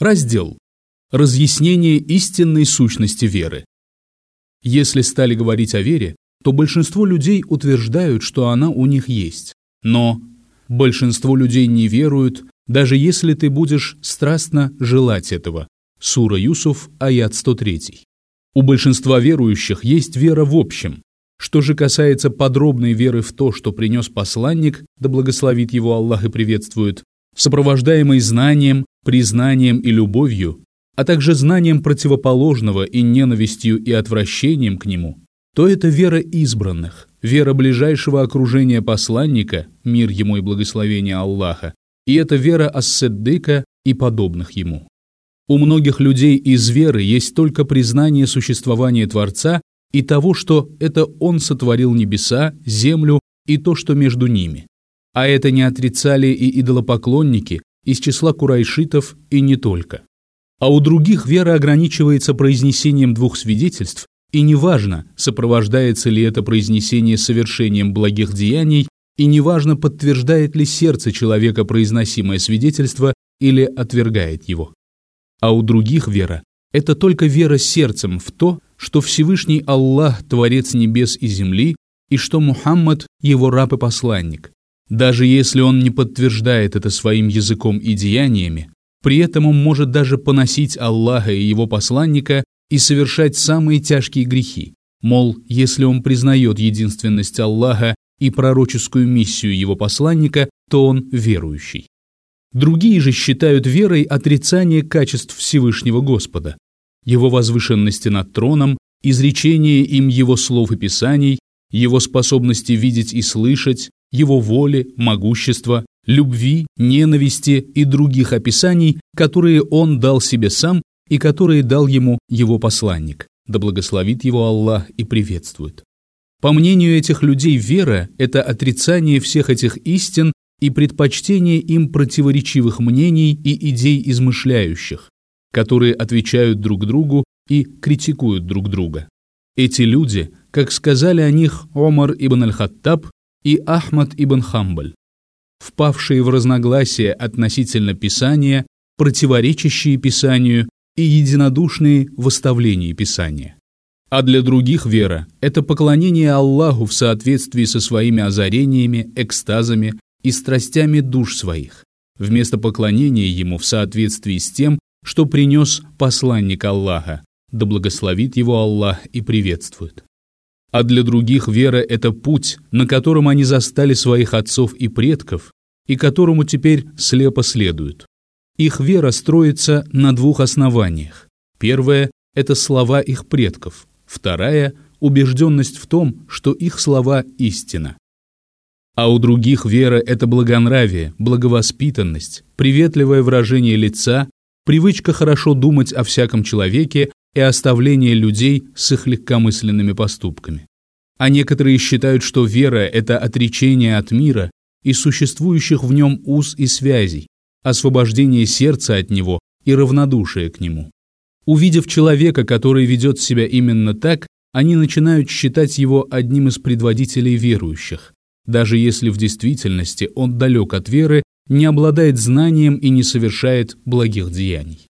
Раздел. Разъяснение истинной сущности веры. Если стали говорить о вере, то большинство людей утверждают, что она у них есть. Но большинство людей не веруют, даже если ты будешь страстно желать этого. Сура Юсуф, аят 103. У большинства верующих есть вера в общем. Что же касается подробной веры в то, что принес посланник, да благословит его Аллах и приветствует, сопровождаемый знанием, признанием и любовью, а также знанием противоположного и ненавистью и отвращением к нему, то это вера избранных, вера ближайшего окружения посланника, мир ему и благословение Аллаха, и это вера Ас-Седдыка и подобных ему. У многих людей из веры есть только признание существования Творца и того, что это Он сотворил небеса, землю и то, что между ними. А это не отрицали и идолопоклонники из числа курайшитов и не только. А у других вера ограничивается произнесением двух свидетельств, и неважно, сопровождается ли это произнесение совершением благих деяний, и неважно, подтверждает ли сердце человека произносимое свидетельство или отвергает его. А у других вера – это только вера сердцем в то, что Всевышний Аллах – Творец небес и земли, и что Мухаммад – его раб и посланник. Даже если он не подтверждает это своим языком и деяниями, при этом он может даже поносить Аллаха и его посланника и совершать самые тяжкие грехи. Мол, если он признает единственность Аллаха и пророческую миссию его посланника, то он верующий. Другие же считают верой отрицание качеств Всевышнего Господа, его возвышенности над троном, изречение им его слов и писаний, его способности видеть и слышать, его воли, могущества, любви, ненависти и других описаний, которые он дал себе сам и которые дал ему его посланник. Да благословит его Аллах и приветствует. По мнению этих людей, вера – это отрицание всех этих истин и предпочтение им противоречивых мнений и идей измышляющих, которые отвечают друг другу и критикуют друг друга. Эти люди, как сказали о них Омар ибн аль-Хаттаб, и Ахмад ибн Хамбаль, впавшие в разногласия относительно Писания, противоречащие Писанию и единодушные в оставлении Писания. А для других вера – это поклонение Аллаху в соответствии со своими озарениями, экстазами и страстями душ своих, вместо поклонения Ему в соответствии с тем, что принес посланник Аллаха, да благословит его Аллах и приветствует а для других вера – это путь, на котором они застали своих отцов и предков, и которому теперь слепо следуют. Их вера строится на двух основаниях. Первое – это слова их предков. Вторая – убежденность в том, что их слова – истина. А у других вера – это благонравие, благовоспитанность, приветливое выражение лица, привычка хорошо думать о всяком человеке и оставление людей с их легкомысленными поступками. А некоторые считают, что вера – это отречение от мира и существующих в нем уз и связей, освобождение сердца от него и равнодушие к нему. Увидев человека, который ведет себя именно так, они начинают считать его одним из предводителей верующих, даже если в действительности он далек от веры, не обладает знанием и не совершает благих деяний.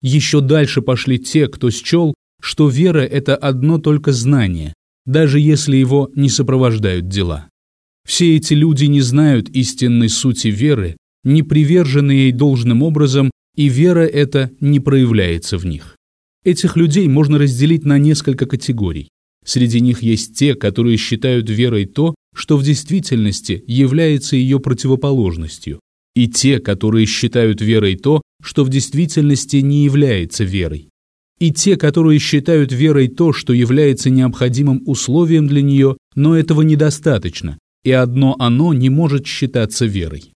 Еще дальше пошли те, кто счел, что вера – это одно только знание, даже если его не сопровождают дела. Все эти люди не знают истинной сути веры, не привержены ей должным образом, и вера эта не проявляется в них. Этих людей можно разделить на несколько категорий. Среди них есть те, которые считают верой то, что в действительности является ее противоположностью, и те, которые считают верой то, что в действительности не является верой, и те, которые считают верой то, что является необходимым условием для нее, но этого недостаточно, и одно оно не может считаться верой.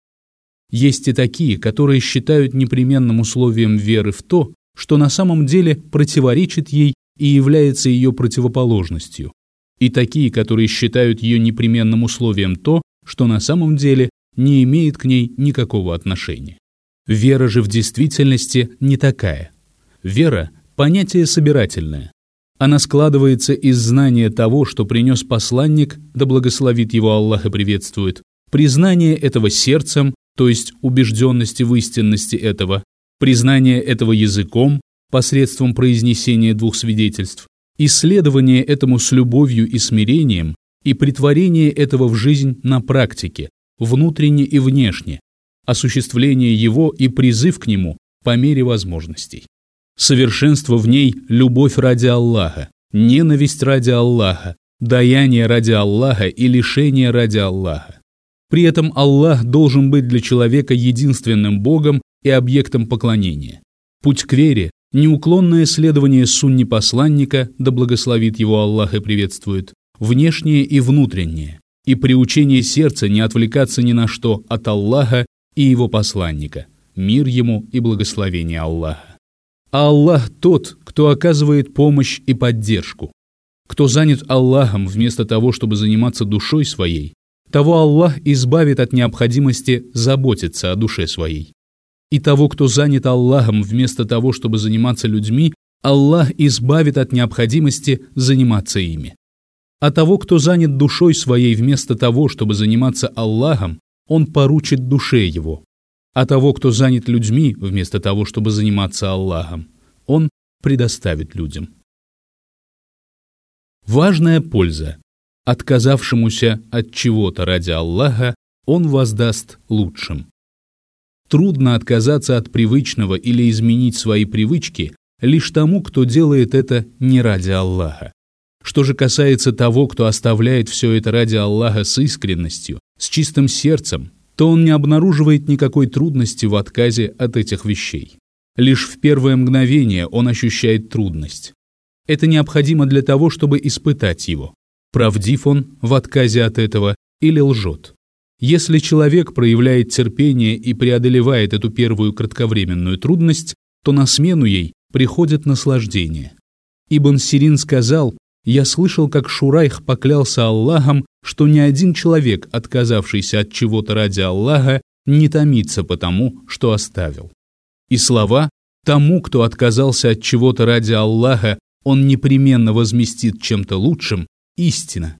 Есть и такие, которые считают непременным условием веры в то, что на самом деле противоречит ей и является ее противоположностью, и такие, которые считают ее непременным условием то, что на самом деле не имеет к ней никакого отношения. Вера же в действительности не такая. Вера – понятие собирательное. Она складывается из знания того, что принес посланник, да благословит его Аллах и приветствует, признание этого сердцем, то есть убежденности в истинности этого, признание этого языком посредством произнесения двух свидетельств, исследование этому с любовью и смирением и притворение этого в жизнь на практике, внутренне и внешне, осуществление его и призыв к нему по мере возможностей. Совершенство в ней – любовь ради Аллаха, ненависть ради Аллаха, даяние ради Аллаха и лишение ради Аллаха. При этом Аллах должен быть для человека единственным Богом и объектом поклонения. Путь к вере – неуклонное следование сунни посланника, да благословит его Аллах и приветствует, внешнее и внутреннее, и приучение сердца не отвлекаться ни на что от Аллаха и его посланника, мир ему и благословение Аллаха. А Аллах тот, кто оказывает помощь и поддержку. Кто занят Аллахом вместо того, чтобы заниматься душой своей, того Аллах избавит от необходимости заботиться о душе своей. И того, кто занят Аллахом вместо того, чтобы заниматься людьми, Аллах избавит от необходимости заниматься ими. А того, кто занят душой своей вместо того, чтобы заниматься Аллахом, он поручит душе его. А того, кто занят людьми вместо того, чтобы заниматься Аллахом, он предоставит людям. Важная польза. Отказавшемуся от чего-то ради Аллаха он воздаст лучшим. Трудно отказаться от привычного или изменить свои привычки лишь тому, кто делает это не ради Аллаха. Что же касается того, кто оставляет все это ради Аллаха с искренностью, с чистым сердцем, то он не обнаруживает никакой трудности в отказе от этих вещей. Лишь в первое мгновение он ощущает трудность. Это необходимо для того, чтобы испытать его. Правдив он в отказе от этого или лжет. Если человек проявляет терпение и преодолевает эту первую кратковременную трудность, то на смену ей приходит наслаждение. Ибн Сирин сказал, «Я слышал, как Шурайх поклялся Аллахом, что ни один человек, отказавшийся от чего-то ради Аллаха, не томится потому, что оставил». И слова «тому, кто отказался от чего-то ради Аллаха, он непременно возместит чем-то лучшим, истина.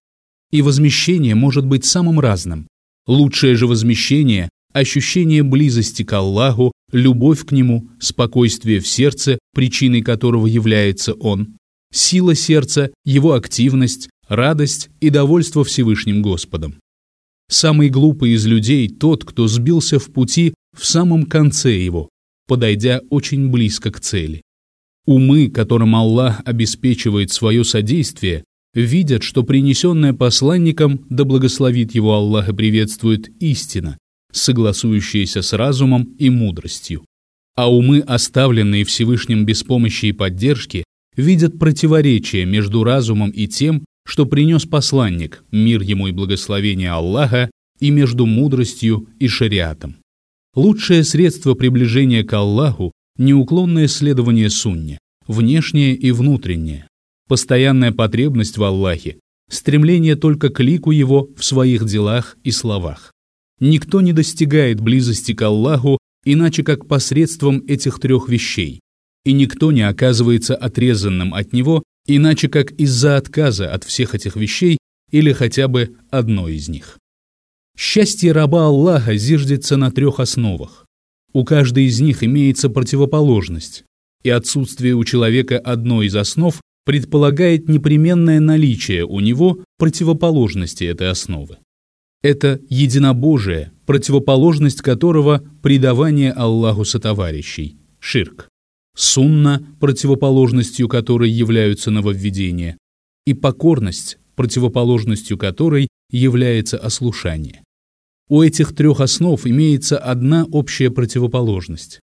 И возмещение может быть самым разным. Лучшее же возмещение – ощущение близости к Аллаху, любовь к Нему, спокойствие в сердце, причиной которого является Он, сила сердца, его активность, радость и довольство Всевышним Господом. Самый глупый из людей – тот, кто сбился в пути в самом конце его, подойдя очень близко к цели. Умы, которым Аллах обеспечивает свое содействие, видят, что принесенное посланником, да благословит его Аллах и приветствует истина, согласующаяся с разумом и мудростью. А умы, оставленные Всевышним без помощи и поддержки, видят противоречие между разумом и тем, что принес посланник, мир ему и благословение Аллаха, и между мудростью и шариатом. Лучшее средство приближения к Аллаху – неуклонное следование сунне, внешнее и внутреннее, постоянная потребность в Аллахе, стремление только к лику Его в своих делах и словах. Никто не достигает близости к Аллаху иначе как посредством этих трех вещей, и никто не оказывается отрезанным от Него иначе как из-за отказа от всех этих вещей или хотя бы одной из них. Счастье раба Аллаха зиждется на трех основах. У каждой из них имеется противоположность, и отсутствие у человека одной из основ предполагает непременное наличие у него противоположности этой основы. Это единобожие, противоположность которого – предавание Аллаху сотоварищей, ширк. Сунна, противоположностью которой являются нововведения, и покорность, противоположностью которой является ослушание. У этих трех основ имеется одна общая противоположность.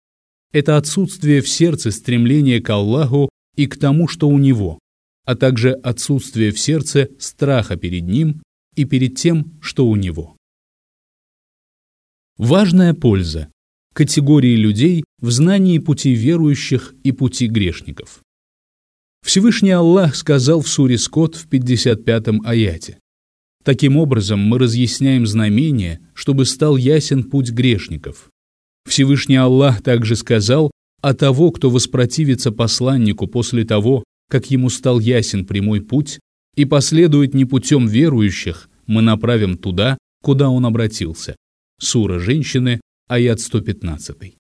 Это отсутствие в сердце стремления к Аллаху и к тому, что у него, а также отсутствие в сердце страха перед ним и перед тем, что у него. Важная польза категории людей в знании пути верующих и пути грешников. Всевышний Аллах сказал в суре Скот в 55-м аяте. Таким образом, мы разъясняем знамение, чтобы стал ясен путь грешников. Всевышний Аллах также сказал, а того, кто воспротивится посланнику после того, как ему стал ясен прямой путь, и последует не путем верующих, мы направим туда, куда он обратился. Сура женщины, аят 115.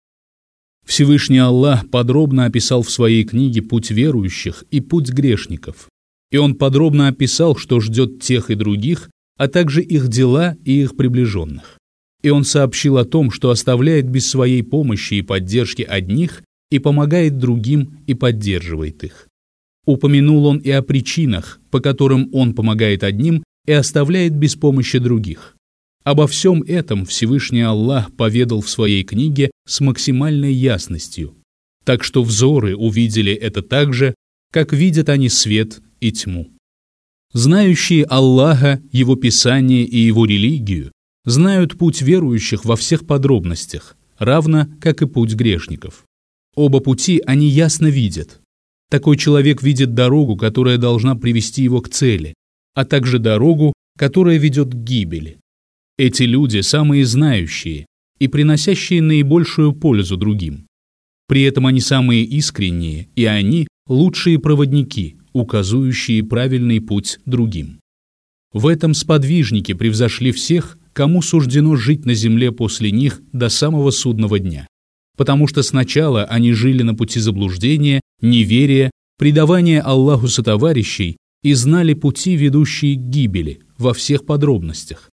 Всевышний Аллах подробно описал в своей книге путь верующих и путь грешников. И он подробно описал, что ждет тех и других, а также их дела и их приближенных. И он сообщил о том, что оставляет без своей помощи и поддержки одних и помогает другим и поддерживает их. Упомянул он и о причинах, по которым он помогает одним и оставляет без помощи других. Обо всем этом Всевышний Аллах поведал в своей книге с максимальной ясностью, так что взоры увидели это так же, как видят они свет и тьму. Знающие Аллаха, Его Писание и Его религию, знают путь верующих во всех подробностях, равно как и путь грешников. Оба пути они ясно видят. Такой человек видит дорогу, которая должна привести его к цели, а также дорогу, которая ведет к гибели. Эти люди самые знающие и приносящие наибольшую пользу другим. При этом они самые искренние, и они лучшие проводники, указывающие правильный путь другим. В этом сподвижники превзошли всех, кому суждено жить на земле после них до самого судного дня. Потому что сначала они жили на пути заблуждения, неверия, предавания Аллаху сотоварищей и знали пути, ведущие к гибели, во всех подробностях.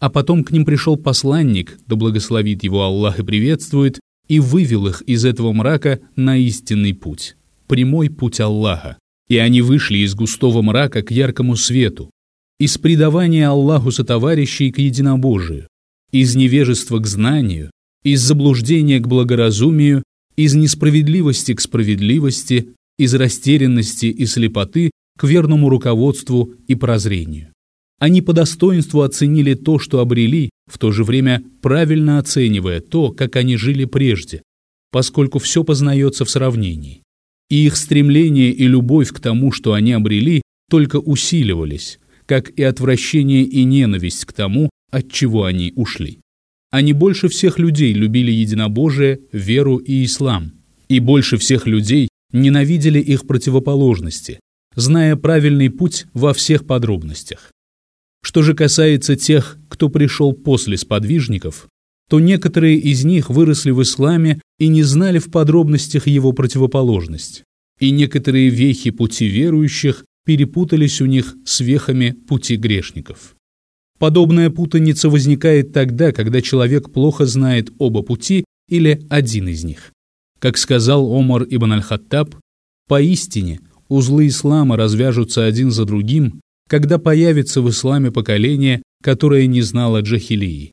А потом к ним пришел посланник, да благословит его Аллах и приветствует, и вывел их из этого мрака на истинный путь, прямой путь Аллаха. И они вышли из густого мрака к яркому свету, из предавания Аллаху сотоварищей к единобожию, из невежества к знанию, из заблуждения к благоразумию, из несправедливости к справедливости, из растерянности и слепоты к верному руководству и прозрению. Они по достоинству оценили то, что обрели, в то же время правильно оценивая то, как они жили прежде, поскольку все познается в сравнении. И их стремление и любовь к тому, что они обрели, только усиливались, как и отвращение и ненависть к тому, от чего они ушли. Они больше всех людей любили единобожие, веру и ислам, и больше всех людей ненавидели их противоположности, зная правильный путь во всех подробностях. Что же касается тех, кто пришел после сподвижников, то некоторые из них выросли в исламе и не знали в подробностях его противоположность, и некоторые вехи пути верующих перепутались у них с вехами пути грешников. Подобная путаница возникает тогда, когда человек плохо знает оба пути или один из них. Как сказал Омар ибн аль-Хаттаб, поистине узлы ислама развяжутся один за другим, когда появится в исламе поколение, которое не знало джахилии.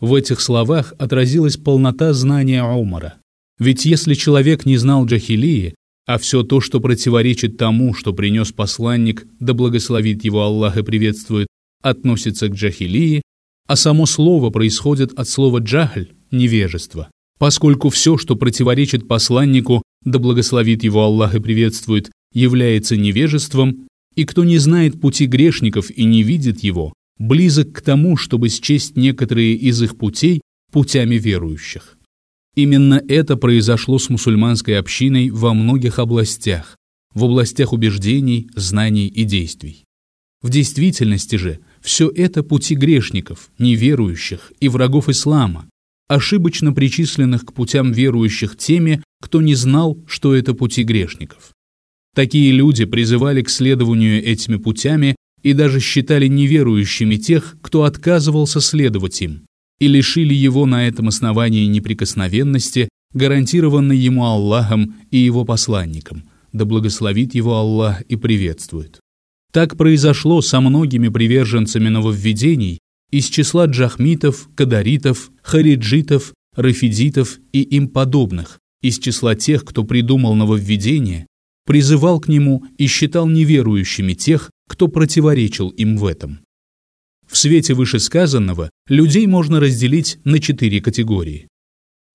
В этих словах отразилась полнота знания Умара. Ведь если человек не знал джахилии, а все то, что противоречит тому, что принес посланник, да благословит его Аллах и приветствует, относится к джахилии, а само слово происходит от слова джахль – невежество. Поскольку все, что противоречит посланнику, да благословит его Аллах и приветствует, является невежеством, и кто не знает пути грешников и не видит его, близок к тому, чтобы счесть некоторые из их путей путями верующих. Именно это произошло с мусульманской общиной во многих областях, в областях убеждений, знаний и действий. В действительности же все это пути грешников, неверующих и врагов ислама, ошибочно причисленных к путям верующих теми, кто не знал, что это пути грешников. Такие люди призывали к следованию этими путями и даже считали неверующими тех, кто отказывался следовать им, и лишили его на этом основании неприкосновенности, гарантированной ему Аллахом и его посланником, да благословит его Аллах и приветствует. Так произошло со многими приверженцами нововведений из числа джахмитов, кадаритов, хариджитов, рафидитов и им подобных, из числа тех, кто придумал нововведение призывал к нему и считал неверующими тех, кто противоречил им в этом. В свете вышесказанного людей можно разделить на четыре категории.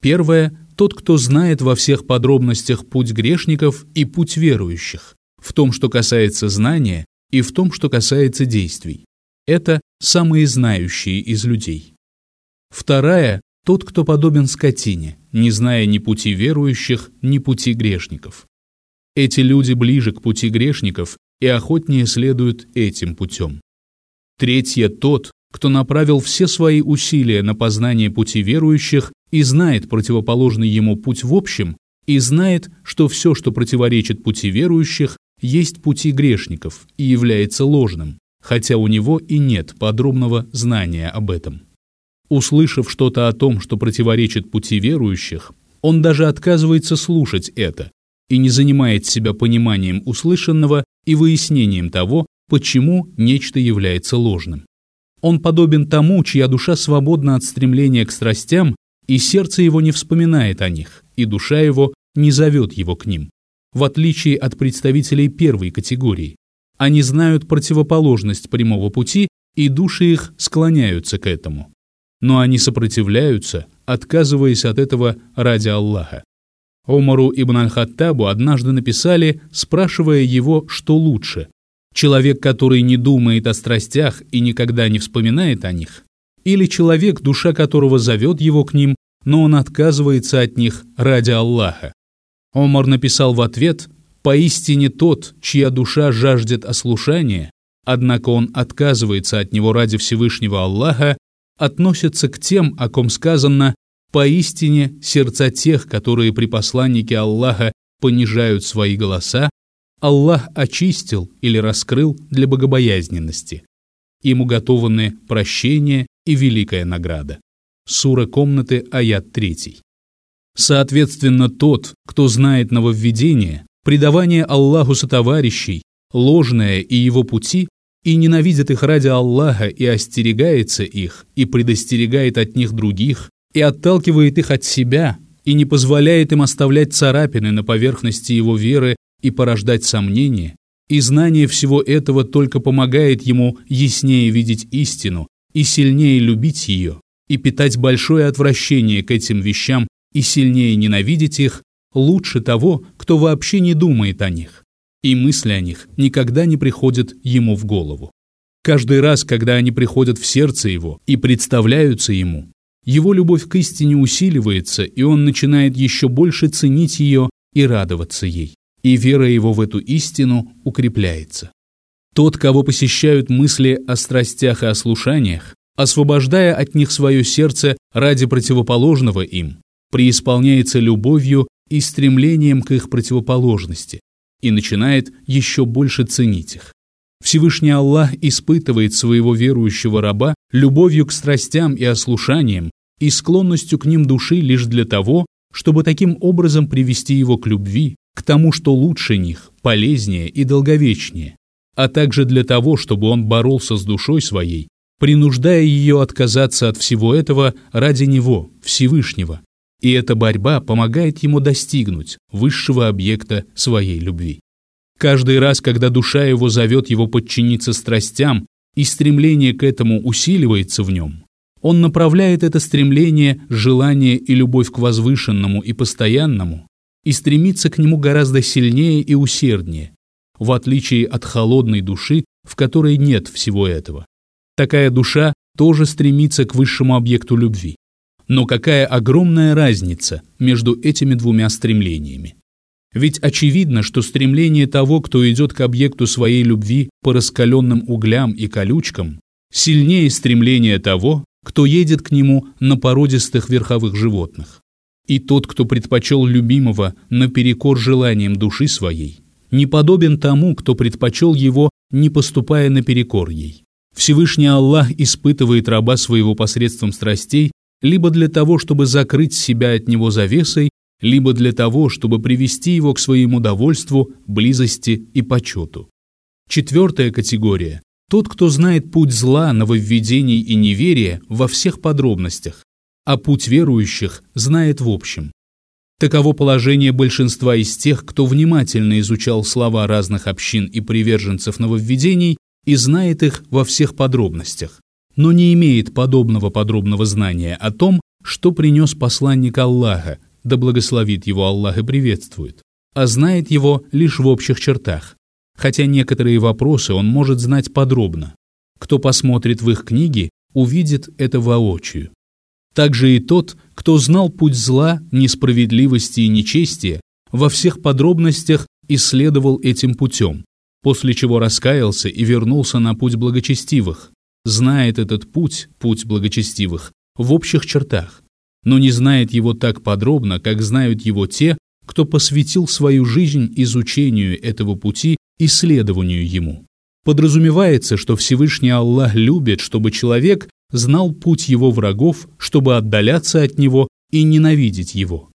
Первое – тот, кто знает во всех подробностях путь грешников и путь верующих, в том, что касается знания, и в том, что касается действий. Это самые знающие из людей. Вторая – тот, кто подобен скотине, не зная ни пути верующих, ни пути грешников. Эти люди ближе к пути грешников и охотнее следуют этим путем. Третье – тот, кто направил все свои усилия на познание пути верующих и знает противоположный ему путь в общем, и знает, что все, что противоречит пути верующих, есть пути грешников и является ложным, хотя у него и нет подробного знания об этом. Услышав что-то о том, что противоречит пути верующих, он даже отказывается слушать это и не занимает себя пониманием услышанного и выяснением того, почему нечто является ложным. Он подобен тому, чья душа свободна от стремления к страстям, и сердце его не вспоминает о них, и душа его не зовет его к ним, в отличие от представителей первой категории. Они знают противоположность прямого пути, и души их склоняются к этому. Но они сопротивляются, отказываясь от этого ради Аллаха. Омару ибн аль-Хаттабу однажды написали, спрашивая его, что лучше – Человек, который не думает о страстях и никогда не вспоминает о них, или человек, душа которого зовет его к ним, но он отказывается от них ради Аллаха. Омар написал в ответ «Поистине тот, чья душа жаждет ослушания, однако он отказывается от него ради Всевышнего Аллаха, относится к тем, о ком сказано «Поистине сердца тех, которые при посланнике Аллаха понижают свои голоса, Аллах очистил или раскрыл для богобоязненности. Им уготованы прощение и великая награда. Сура комнаты, аят 3. Соответственно, тот, кто знает нововведение, предавание Аллаху сотоварищей, ложное и его пути, и ненавидит их ради Аллаха и остерегается их, и предостерегает от них других, и отталкивает их от себя, и не позволяет им оставлять царапины на поверхности его веры и порождать сомнения, и знание всего этого только помогает ему яснее видеть истину и сильнее любить ее, и питать большое отвращение к этим вещам и сильнее ненавидеть их, лучше того, кто вообще не думает о них, и мысли о них никогда не приходят ему в голову. Каждый раз, когда они приходят в сердце его и представляются ему, его любовь к истине усиливается, и он начинает еще больше ценить ее и радоваться ей, и вера его в эту истину укрепляется. Тот, кого посещают мысли о страстях и о слушаниях, освобождая от них свое сердце ради противоположного им, преисполняется любовью и стремлением к их противоположности и начинает еще больше ценить их. Всевышний Аллах испытывает своего верующего раба любовью к страстям и ослушаниям и склонностью к ним души лишь для того, чтобы таким образом привести его к любви, к тому, что лучше них, полезнее и долговечнее, а также для того, чтобы он боролся с душой своей, принуждая ее отказаться от всего этого ради него, Всевышнего. И эта борьба помогает ему достигнуть высшего объекта своей любви. Каждый раз, когда душа его зовет его подчиниться страстям, и стремление к этому усиливается в нем, он направляет это стремление, желание и любовь к возвышенному и постоянному и стремится к нему гораздо сильнее и усерднее, в отличие от холодной души, в которой нет всего этого. Такая душа тоже стремится к высшему объекту любви. Но какая огромная разница между этими двумя стремлениями? Ведь очевидно, что стремление того, кто идет к объекту своей любви по раскаленным углям и колючкам, сильнее стремления того, кто едет к нему на породистых верховых животных. И тот, кто предпочел любимого наперекор желаниям души своей, не подобен тому, кто предпочел его, не поступая наперекор ей. Всевышний Аллах испытывает раба своего посредством страстей либо для того, чтобы закрыть себя от него завесой, либо для того, чтобы привести его к своему довольству, близости и почету. Четвертая категория – тот, кто знает путь зла, нововведений и неверия во всех подробностях, а путь верующих знает в общем. Таково положение большинства из тех, кто внимательно изучал слова разных общин и приверженцев нововведений и знает их во всех подробностях, но не имеет подобного подробного знания о том, что принес посланник Аллаха, да благословит его Аллах и приветствует, а знает его лишь в общих чертах, хотя некоторые вопросы он может знать подробно. Кто посмотрит в их книги, увидит это воочию. Также и тот, кто знал путь зла, несправедливости и нечестия, во всех подробностях исследовал этим путем, после чего раскаялся и вернулся на путь благочестивых, знает этот путь, путь благочестивых, в общих чертах, но не знает его так подробно, как знают его те, кто посвятил свою жизнь изучению этого пути, исследованию ему. Подразумевается, что Всевышний Аллах любит, чтобы человек знал путь его врагов, чтобы отдаляться от него и ненавидеть его.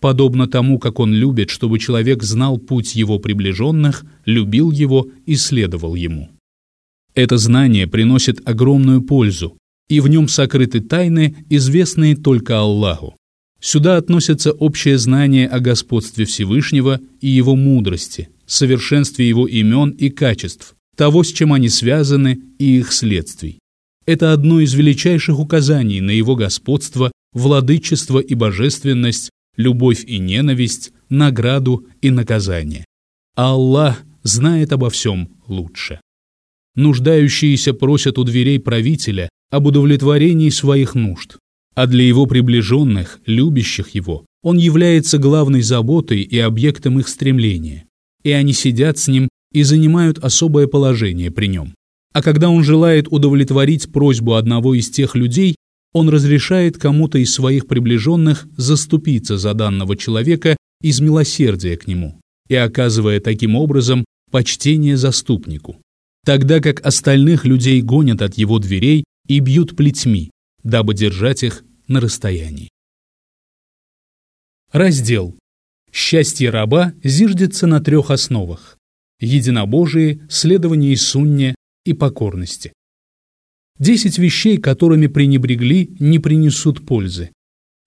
Подобно тому, как он любит, чтобы человек знал путь его приближенных, любил его и следовал ему. Это знание приносит огромную пользу, и в нем сокрыты тайны, известные только Аллаху. Сюда относятся общее знание о господстве Всевышнего и его мудрости, совершенстве его имен и качеств, того, с чем они связаны, и их следствий. Это одно из величайших указаний на его господство, владычество и божественность, любовь и ненависть, награду и наказание. Аллах знает обо всем лучше. Нуждающиеся просят у дверей правителя об удовлетворении своих нужд, а для его приближенных, любящих его, он является главной заботой и объектом их стремления, и они сидят с ним и занимают особое положение при нем. А когда он желает удовлетворить просьбу одного из тех людей, он разрешает кому-то из своих приближенных заступиться за данного человека из милосердия к нему и оказывая таким образом почтение заступнику, тогда как остальных людей гонят от его дверей и бьют плетьми, дабы держать их на расстоянии. Раздел. Счастье раба зиждется на трех основах – единобожии, следовании сунне и покорности. Десять вещей, которыми пренебрегли, не принесут пользы.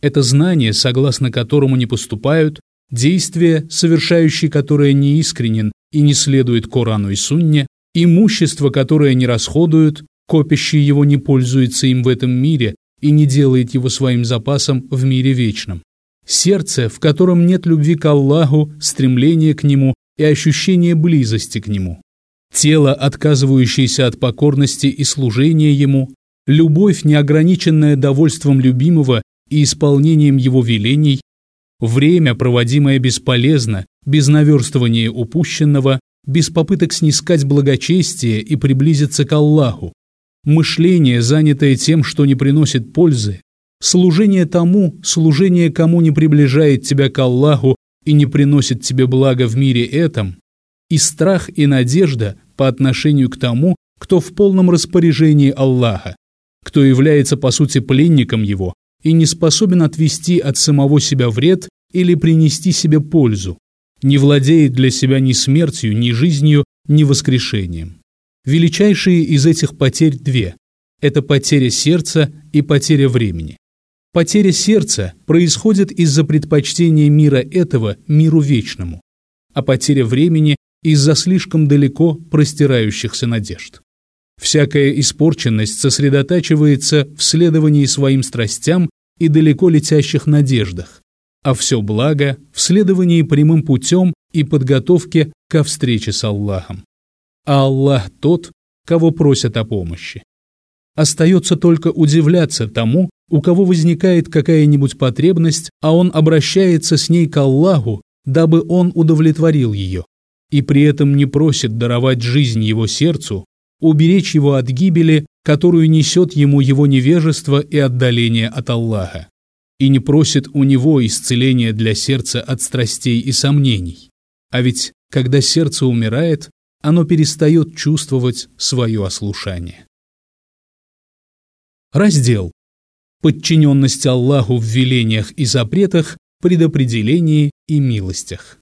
Это знание, согласно которому не поступают, действия, совершающие которое неискренен и не следует Корану и Сунне, имущество, которое не расходуют, копящий его не пользуется им в этом мире и не делает его своим запасом в мире вечном. Сердце, в котором нет любви к Аллаху, стремления к Нему и ощущения близости к Нему. Тело, отказывающееся от покорности и служения ему, любовь, неограниченная довольством любимого и исполнением его велений, время, проводимое бесполезно, без наверстывания упущенного, без попыток снискать благочестие и приблизиться к Аллаху, мышление, занятое тем, что не приносит пользы, служение тому, служение кому не приближает тебя к Аллаху и не приносит тебе блага в мире этом, и страх и надежда по отношению к тому, кто в полном распоряжении Аллаха, кто является по сути пленником его и не способен отвести от самого себя вред или принести себе пользу, не владеет для себя ни смертью, ни жизнью, ни воскрешением. Величайшие из этих потерь две – это потеря сердца и потеря времени. Потеря сердца происходит из-за предпочтения мира этого миру вечному, а потеря времени из-за слишком далеко простирающихся надежд. Всякая испорченность сосредотачивается в следовании своим страстям и далеко летящих надеждах, а все благо в следовании прямым путем и подготовке ко встрече с Аллахом. А Аллах тот, кого просят о помощи. Остается только удивляться тому, у кого возникает какая-нибудь потребность, а он обращается с ней к Аллаху, дабы он удовлетворил ее и при этом не просит даровать жизнь его сердцу, уберечь его от гибели, которую несет ему его невежество и отдаление от Аллаха, и не просит у него исцеления для сердца от страстей и сомнений. А ведь, когда сердце умирает, оно перестает чувствовать свое ослушание. Раздел. Подчиненность Аллаху в велениях и запретах, предопределении и милостях.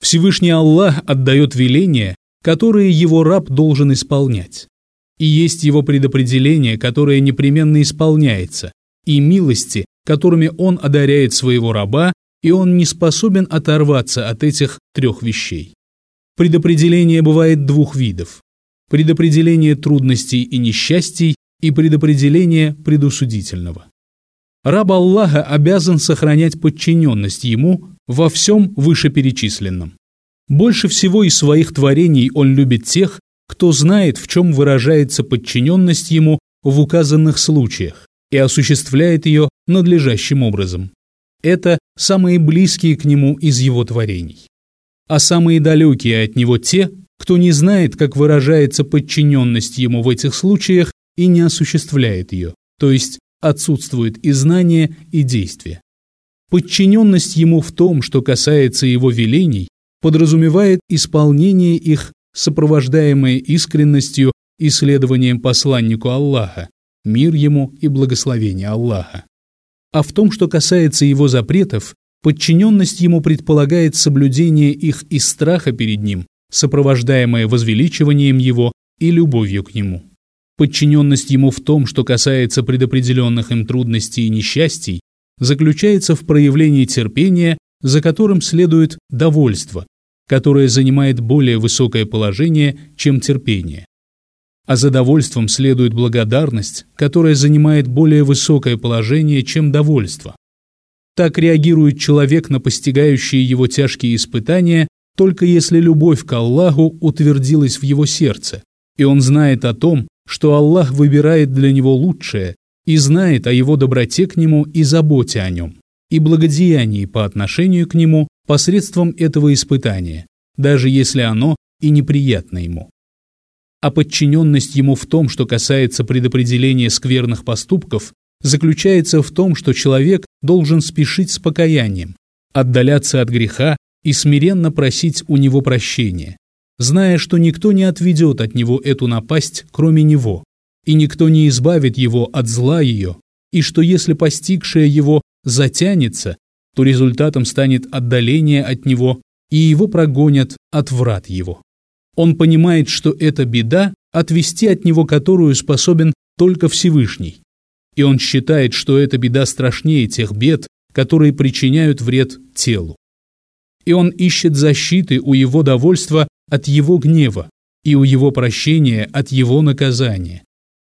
Всевышний Аллах отдает веления, которые его раб должен исполнять. И есть его предопределение, которое непременно исполняется, и милости, которыми он одаряет своего раба, и он не способен оторваться от этих трех вещей. Предопределение бывает двух видов. Предопределение трудностей и несчастий и предопределение предусудительного. Раб Аллаха обязан сохранять подчиненность ему во всем вышеперечисленном. Больше всего из своих творений он любит тех, кто знает, в чем выражается подчиненность ему в указанных случаях и осуществляет ее надлежащим образом. Это самые близкие к нему из его творений. А самые далекие от него те, кто не знает, как выражается подчиненность ему в этих случаях и не осуществляет ее, то есть отсутствует и знание, и действие. Подчиненность ему в том, что касается его велений, подразумевает исполнение их, сопровождаемое искренностью и следованием посланнику Аллаха, мир ему и благословение Аллаха. А в том, что касается его запретов, подчиненность ему предполагает соблюдение их из страха перед ним, сопровождаемое возвеличиванием его и любовью к нему. Подчиненность ему в том, что касается предопределенных им трудностей и несчастий, заключается в проявлении терпения, за которым следует довольство, которое занимает более высокое положение, чем терпение. А за довольством следует благодарность, которая занимает более высокое положение, чем довольство. Так реагирует человек на постигающие его тяжкие испытания, только если любовь к Аллаху утвердилась в его сердце, и он знает о том, что Аллах выбирает для него лучшее и знает о его доброте к нему и заботе о нем, и благодеянии по отношению к нему посредством этого испытания, даже если оно и неприятно ему. А подчиненность ему в том, что касается предопределения скверных поступков, заключается в том, что человек должен спешить с покаянием, отдаляться от греха и смиренно просить у него прощения, зная, что никто не отведет от него эту напасть, кроме него, и никто не избавит его от зла ее, и что если постигшее его затянется, то результатом станет отдаление от него, и его прогонят от врат его. Он понимает, что это беда, отвести от него которую способен только Всевышний. И он считает, что эта беда страшнее тех бед, которые причиняют вред телу. И он ищет защиты у его довольства от его гнева и у его прощения от его наказания.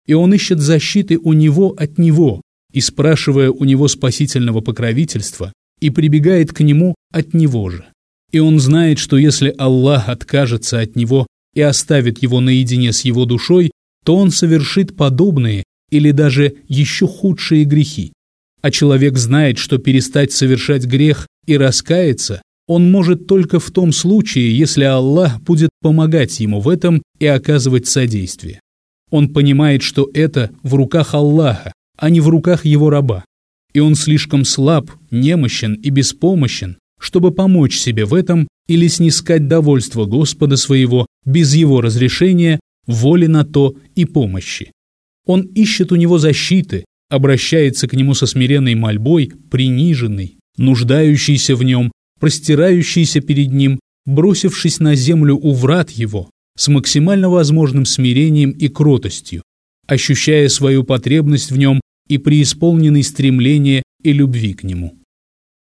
И он ищет защиты у него от него, и спрашивая у него спасительного покровительства, и прибегает к нему от него же. И он знает, что если Аллах откажется от него и оставит его наедине с его душой, то он совершит подобные или даже еще худшие грехи. А человек знает, что перестать совершать грех и раскаяться он может только в том случае, если Аллах будет помогать ему в этом и оказывать содействие. Он понимает, что это в руках Аллаха, а не в руках его раба. И он слишком слаб, немощен и беспомощен, чтобы помочь себе в этом или снискать довольство Господа своего без его разрешения, воли на то и помощи. Он ищет у него защиты, обращается к нему со смиренной мольбой, приниженный, нуждающийся в нем простирающийся перед ним, бросившись на землю у врат его, с максимально возможным смирением и кротостью, ощущая свою потребность в нем и преисполненный стремления и любви к нему.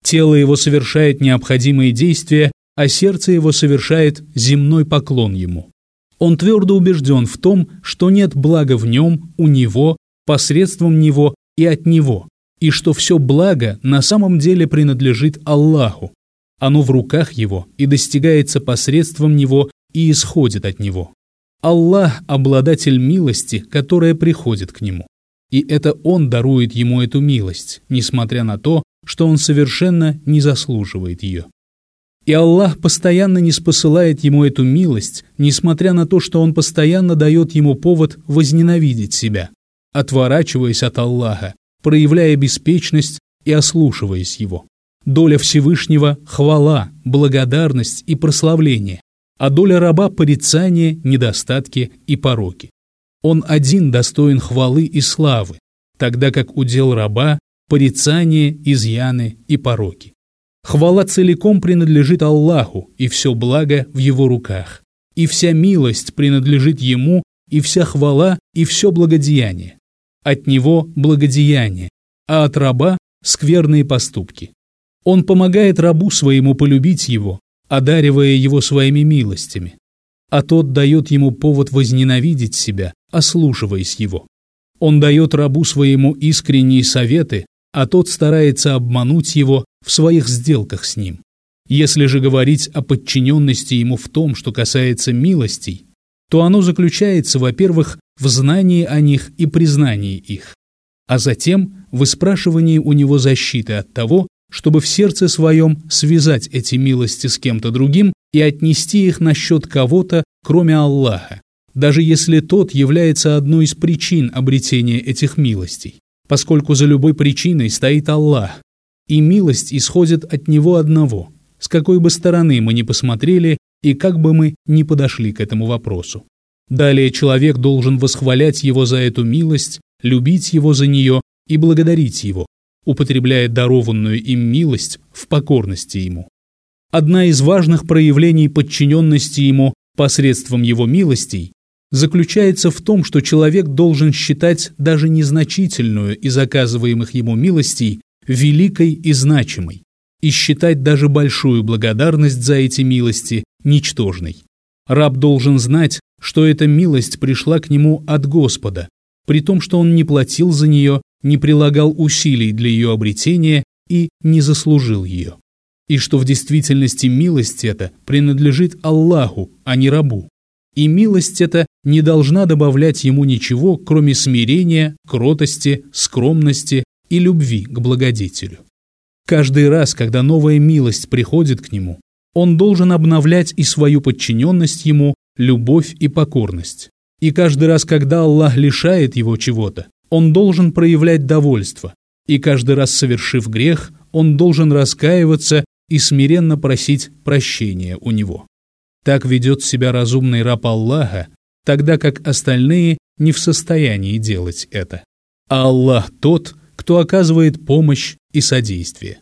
Тело его совершает необходимые действия, а сердце его совершает земной поклон ему. Он твердо убежден в том, что нет блага в нем, у него, посредством него и от него, и что все благо на самом деле принадлежит Аллаху, оно в руках его и достигается посредством него и исходит от него. Аллах – обладатель милости, которая приходит к нему. И это Он дарует ему эту милость, несмотря на то, что он совершенно не заслуживает ее. И Аллах постоянно не спосылает ему эту милость, несмотря на то, что он постоянно дает ему повод возненавидеть себя, отворачиваясь от Аллаха, проявляя беспечность и ослушиваясь его. Доля Всевышнего – хвала, благодарность и прославление, а доля раба – порицание, недостатки и пороки. Он один достоин хвалы и славы, тогда как удел раба – порицание, изъяны и пороки. Хвала целиком принадлежит Аллаху, и все благо в его руках. И вся милость принадлежит ему, и вся хвала, и все благодеяние. От него благодеяние, а от раба – скверные поступки. Он помогает рабу своему полюбить его, одаривая его своими милостями, а тот дает ему повод возненавидеть себя, ослушиваясь его. Он дает рабу своему искренние советы, а тот старается обмануть его в своих сделках с ним. Если же говорить о подчиненности ему в том, что касается милостей, то оно заключается, во-первых, в знании о них и признании их, а затем в спрашивании у него защиты от того, чтобы в сердце своем связать эти милости с кем-то другим и отнести их на счет кого-то, кроме Аллаха, даже если тот является одной из причин обретения этих милостей, поскольку за любой причиной стоит Аллах, и милость исходит от Него одного, с какой бы стороны мы ни посмотрели и как бы мы ни подошли к этому вопросу. Далее человек должен восхвалять Его за эту милость, любить Его за нее и благодарить Его, употребляя дарованную им милость в покорности Ему. Одна из важных проявлений подчиненности Ему посредством Его милостей заключается в том, что человек должен считать даже незначительную из оказываемых ему милостей великой и значимой, и считать даже большую благодарность за эти милости ничтожной. Раб должен знать, что эта милость пришла к нему от Господа, при том, что он не платил за нее, не прилагал усилий для ее обретения и не заслужил ее. И что в действительности милость эта принадлежит Аллаху, а не рабу. И милость эта не должна добавлять ему ничего, кроме смирения, кротости, скромности и любви к благодетелю. Каждый раз, когда новая милость приходит к нему, он должен обновлять и свою подчиненность ему, любовь и покорность. И каждый раз, когда Аллах лишает его чего-то, он должен проявлять довольство. И каждый раз, совершив грех, он должен раскаиваться и смиренно просить прощения у него. Так ведет себя разумный раб Аллаха, тогда как остальные не в состоянии делать это. А Аллах тот, кто оказывает помощь и содействие.